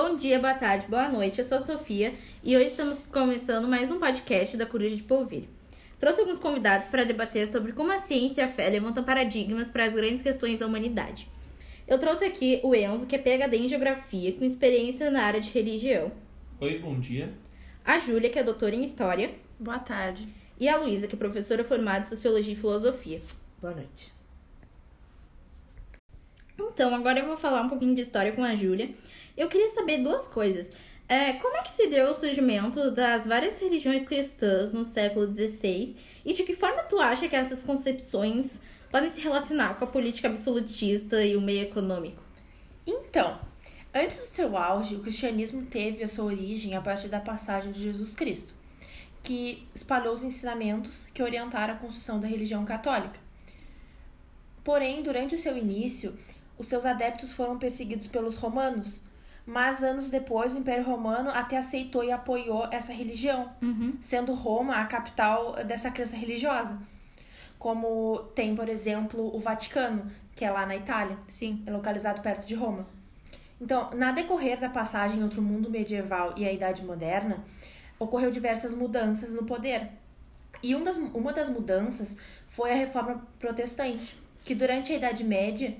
Bom dia, boa tarde, boa noite. Eu sou a Sofia e hoje estamos começando mais um podcast da Coruja de Polvilho. Trouxe alguns convidados para debater sobre como a ciência e a fé levantam paradigmas para as grandes questões da humanidade. Eu trouxe aqui o Enzo, que é PhD em Geografia, com experiência na área de religião. Oi, bom dia. A Júlia, que é doutora em História. Boa tarde. E a Luísa, que é professora formada em Sociologia e Filosofia. Boa noite. Então, agora eu vou falar um pouquinho de história com a Júlia. Eu queria saber duas coisas. É, como é que se deu o surgimento das várias religiões cristãs no século XVI e de que forma tu acha que essas concepções podem se relacionar com a política absolutista e o meio econômico? Então, antes do seu auge, o cristianismo teve a sua origem a partir da passagem de Jesus Cristo, que espalhou os ensinamentos que orientaram a construção da religião católica. Porém, durante o seu início, os seus adeptos foram perseguidos pelos romanos, mas anos depois o Império Romano até aceitou e apoiou essa religião, uhum. sendo Roma a capital dessa crença religiosa. Como tem, por exemplo, o Vaticano, que é lá na Itália. Sim. É localizado perto de Roma. Então, na decorrer da passagem entre o mundo medieval e a Idade Moderna, ocorreu diversas mudanças no poder. E um das, uma das mudanças foi a reforma protestante, que durante a Idade Média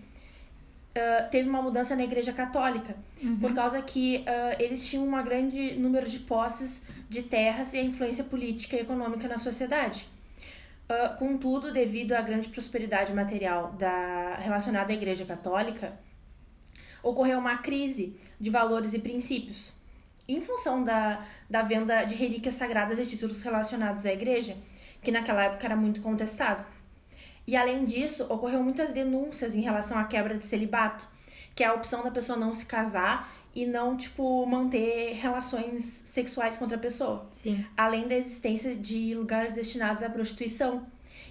uh, teve uma mudança na Igreja Católica, uhum. por causa que uh, eles tinham um grande número de posses de terras e a influência política e econômica na sociedade. Uh, contudo, devido à grande prosperidade material da, relacionada à Igreja Católica, ocorreu uma crise de valores e princípios. Em função da, da venda de relíquias sagradas e títulos relacionados à Igreja, que naquela época era muito contestado. E além disso, ocorreu muitas denúncias em relação à quebra de celibato, que é a opção da pessoa não se casar e não, tipo, manter relações sexuais com outra pessoa. Sim. Além da existência de lugares destinados à prostituição.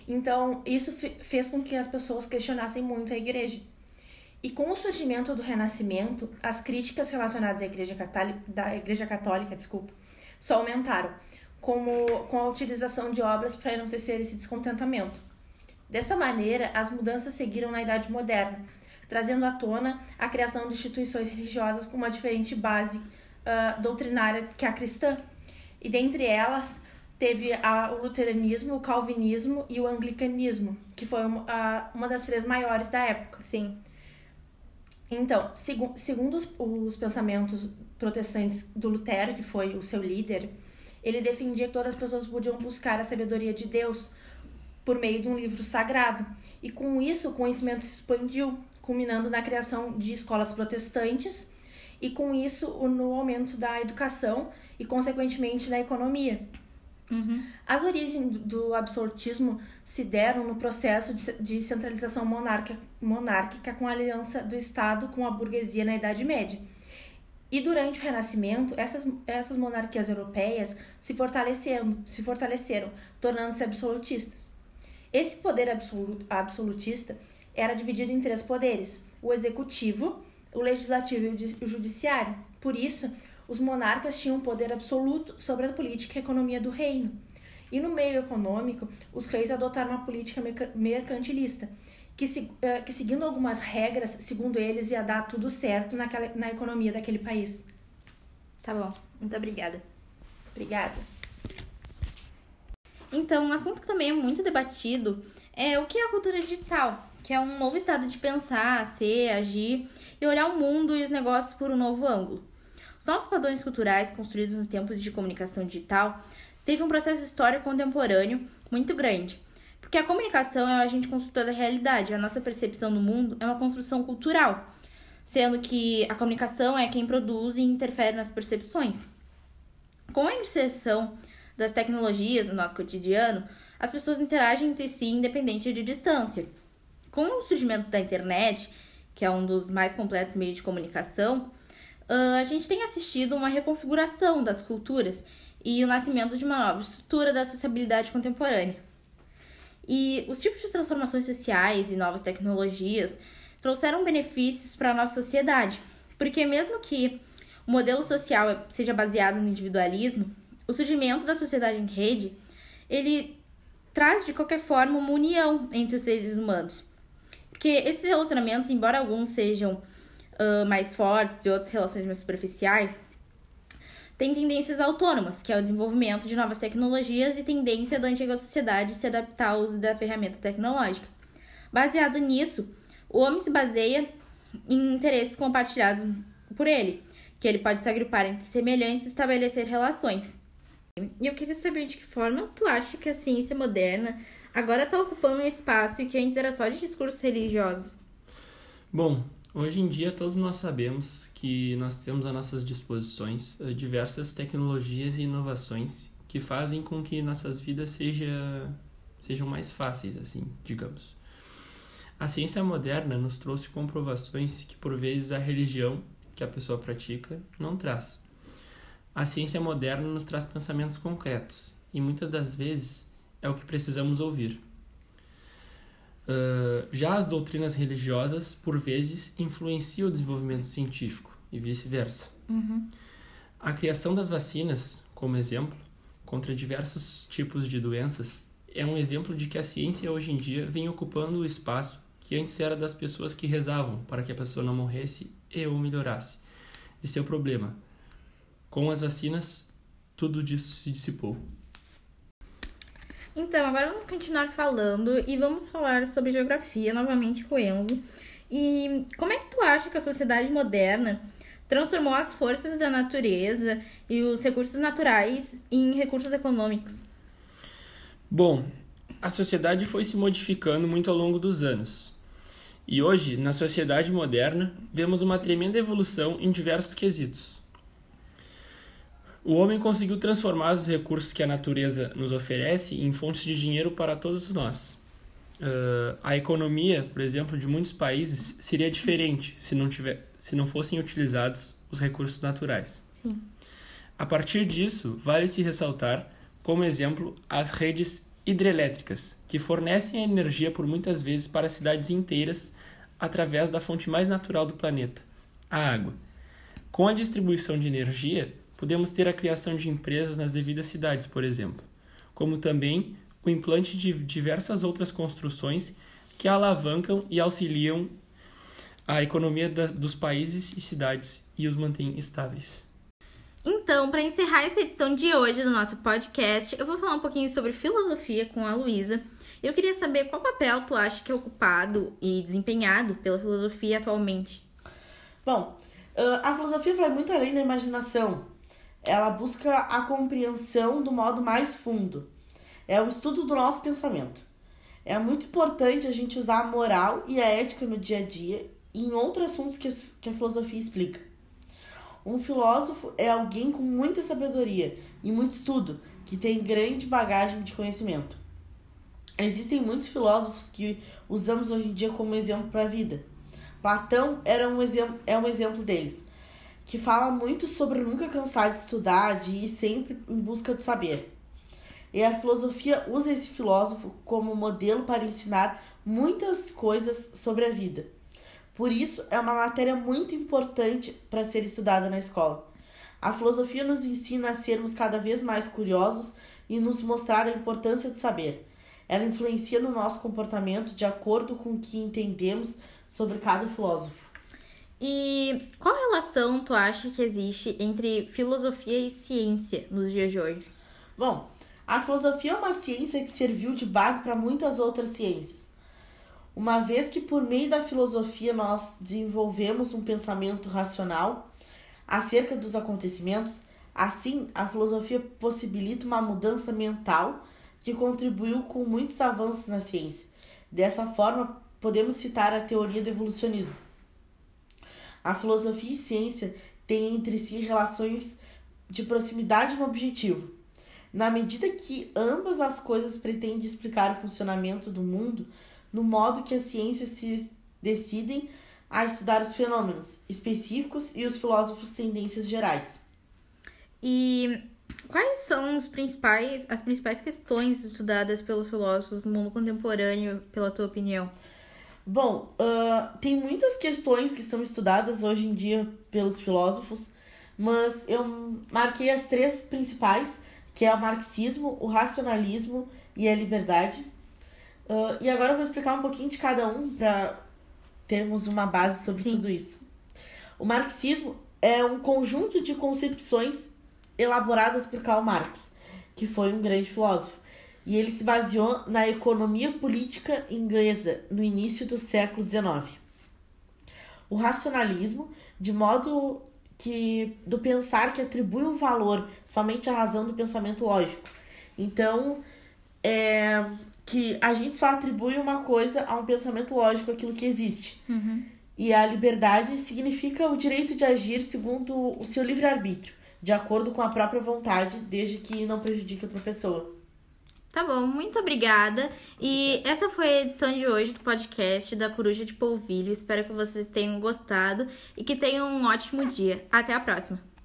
Então, isso fez com que as pessoas questionassem muito a igreja. E com o surgimento do Renascimento, as críticas relacionadas à Igreja Católica, da Igreja Católica, desculpa, só aumentaram, como com a utilização de obras para enaltecer esse descontentamento. Dessa maneira, as mudanças seguiram na Idade Moderna, trazendo à tona a criação de instituições religiosas com uma diferente base uh, doutrinária que a cristã. E dentre elas, teve a, o luteranismo, o calvinismo e o anglicanismo, que foi uma, uma das três maiores da época. Sim. Então, segu, segundo os, os pensamentos protestantes do Lutero, que foi o seu líder, ele defendia que todas as pessoas podiam buscar a sabedoria de Deus por meio de um livro sagrado. E com isso, o conhecimento se expandiu, culminando na criação de escolas protestantes e com isso no aumento da educação e consequentemente da economia. Uhum. As origens do absolutismo se deram no processo de centralização monárquica, monárquica com a aliança do Estado com a burguesia na Idade Média. E durante o Renascimento, essas, essas monarquias europeias se fortaleceram, se fortaleceram tornando-se absolutistas. Esse poder absolutista era dividido em três poderes: o executivo, o legislativo e o judiciário. Por isso, os monarcas tinham poder absoluto sobre a política e a economia do reino. E no meio econômico, os reis adotaram uma política mercantilista, que, eh, que seguindo algumas regras, segundo eles, ia dar tudo certo naquela, na economia daquele país. Tá bom, muito obrigada. Obrigada. Então, um assunto que também é muito debatido é o que é a cultura digital, que é um novo estado de pensar, ser, agir e olhar o mundo e os negócios por um novo ângulo. Os novos padrões culturais construídos nos tempos de comunicação digital teve um processo histórico contemporâneo muito grande, porque a comunicação é o agente construtor da realidade, a nossa percepção do mundo é uma construção cultural, sendo que a comunicação é quem produz e interfere nas percepções. Com a inserção das tecnologias no nosso cotidiano, as pessoas interagem entre si independente de distância. Com o surgimento da internet, que é um dos mais completos meios de comunicação, a gente tem assistido uma reconfiguração das culturas e o nascimento de uma nova estrutura da sociabilidade contemporânea. E os tipos de transformações sociais e novas tecnologias trouxeram benefícios para a nossa sociedade, porque mesmo que o modelo social seja baseado no individualismo, o surgimento da sociedade em rede, ele traz de qualquer forma uma união entre os seres humanos. Porque esses relacionamentos, embora alguns sejam uh, mais fortes e outras relações mais superficiais, tem tendências autônomas, que é o desenvolvimento de novas tecnologias e tendência da antiga sociedade se adaptar ao uso da ferramenta tecnológica. Baseado nisso, o homem se baseia em interesses compartilhados por ele, que ele pode se agrupar entre semelhantes e estabelecer relações. E eu queria saber de que forma tu acha que a ciência moderna agora está ocupando um espaço que antes era só de discursos religiosos? Bom, Hoje em dia, todos nós sabemos que nós temos à nossas disposições eh, diversas tecnologias e inovações que fazem com que nossas vidas seja, sejam mais fáceis, assim, digamos. A ciência moderna nos trouxe comprovações que, por vezes, a religião que a pessoa pratica não traz. A ciência moderna nos traz pensamentos concretos e, muitas das vezes, é o que precisamos ouvir. Uh, já as doutrinas religiosas, por vezes, influenciam o desenvolvimento científico e vice-versa. Uhum. A criação das vacinas, como exemplo, contra diversos tipos de doenças, é um exemplo de que a ciência hoje em dia vem ocupando o espaço que antes era das pessoas que rezavam para que a pessoa não morresse e ou melhorasse de seu problema. Com as vacinas, tudo disso se dissipou. Então, agora vamos continuar falando e vamos falar sobre geografia novamente com o Enzo. E como é que tu acha que a sociedade moderna transformou as forças da natureza e os recursos naturais em recursos econômicos? Bom, a sociedade foi se modificando muito ao longo dos anos. E hoje, na sociedade moderna, vemos uma tremenda evolução em diversos quesitos. O homem conseguiu transformar os recursos que a natureza nos oferece em fontes de dinheiro para todos nós. Uh, a economia, por exemplo, de muitos países seria diferente se não, tiver, se não fossem utilizados os recursos naturais. Sim. A partir disso, vale se ressaltar, como exemplo, as redes hidrelétricas, que fornecem a energia por muitas vezes para cidades inteiras através da fonte mais natural do planeta, a água. Com a distribuição de energia, podemos ter a criação de empresas nas devidas cidades, por exemplo, como também o implante de diversas outras construções que alavancam e auxiliam a economia da, dos países e cidades e os mantêm estáveis. Então, para encerrar essa edição de hoje do nosso podcast, eu vou falar um pouquinho sobre filosofia com a Luísa. Eu queria saber qual papel tu acha que é ocupado e desempenhado pela filosofia atualmente. Bom, a filosofia vai muito além da imaginação ela busca a compreensão do modo mais fundo. É o estudo do nosso pensamento. É muito importante a gente usar a moral e a ética no dia a dia e em outros assuntos que a filosofia explica. Um filósofo é alguém com muita sabedoria e muito estudo, que tem grande bagagem de conhecimento. Existem muitos filósofos que usamos hoje em dia como exemplo para a vida. Platão era um exemplo, é um exemplo deles que fala muito sobre nunca cansar de estudar, de ir sempre em busca do saber. E a filosofia usa esse filósofo como modelo para ensinar muitas coisas sobre a vida. Por isso, é uma matéria muito importante para ser estudada na escola. A filosofia nos ensina a sermos cada vez mais curiosos e nos mostrar a importância do saber. Ela influencia no nosso comportamento de acordo com o que entendemos sobre cada filósofo. E qual relação tu acha que existe entre filosofia e ciência nos dias de hoje? Bom, a filosofia é uma ciência que serviu de base para muitas outras ciências. Uma vez que por meio da filosofia nós desenvolvemos um pensamento racional acerca dos acontecimentos, assim a filosofia possibilita uma mudança mental que contribuiu com muitos avanços na ciência. Dessa forma, podemos citar a teoria do evolucionismo a filosofia e ciência têm entre si relações de proximidade no objetivo. Na medida que ambas as coisas pretendem explicar o funcionamento do mundo, no modo que as ciências se decidem a estudar os fenômenos específicos e os filósofos tendências gerais. E quais são os principais, as principais questões estudadas pelos filósofos no mundo contemporâneo, pela tua opinião? Bom, uh, tem muitas questões que são estudadas hoje em dia pelos filósofos, mas eu marquei as três principais, que é o marxismo, o racionalismo e a liberdade. Uh, e agora eu vou explicar um pouquinho de cada um para termos uma base sobre Sim. tudo isso. O marxismo é um conjunto de concepções elaboradas por Karl Marx, que foi um grande filósofo. E ele se baseou na economia política inglesa no início do século XIX. O racionalismo, de modo que do pensar que atribui um valor somente à razão do pensamento lógico. Então, é que a gente só atribui uma coisa a um pensamento lógico, aquilo que existe. Uhum. E a liberdade significa o direito de agir segundo o seu livre-arbítrio, de acordo com a própria vontade, desde que não prejudique outra pessoa. Tá bom, muito obrigada. E essa foi a edição de hoje do podcast da Coruja de Polvilho. Espero que vocês tenham gostado e que tenham um ótimo dia. Até a próxima!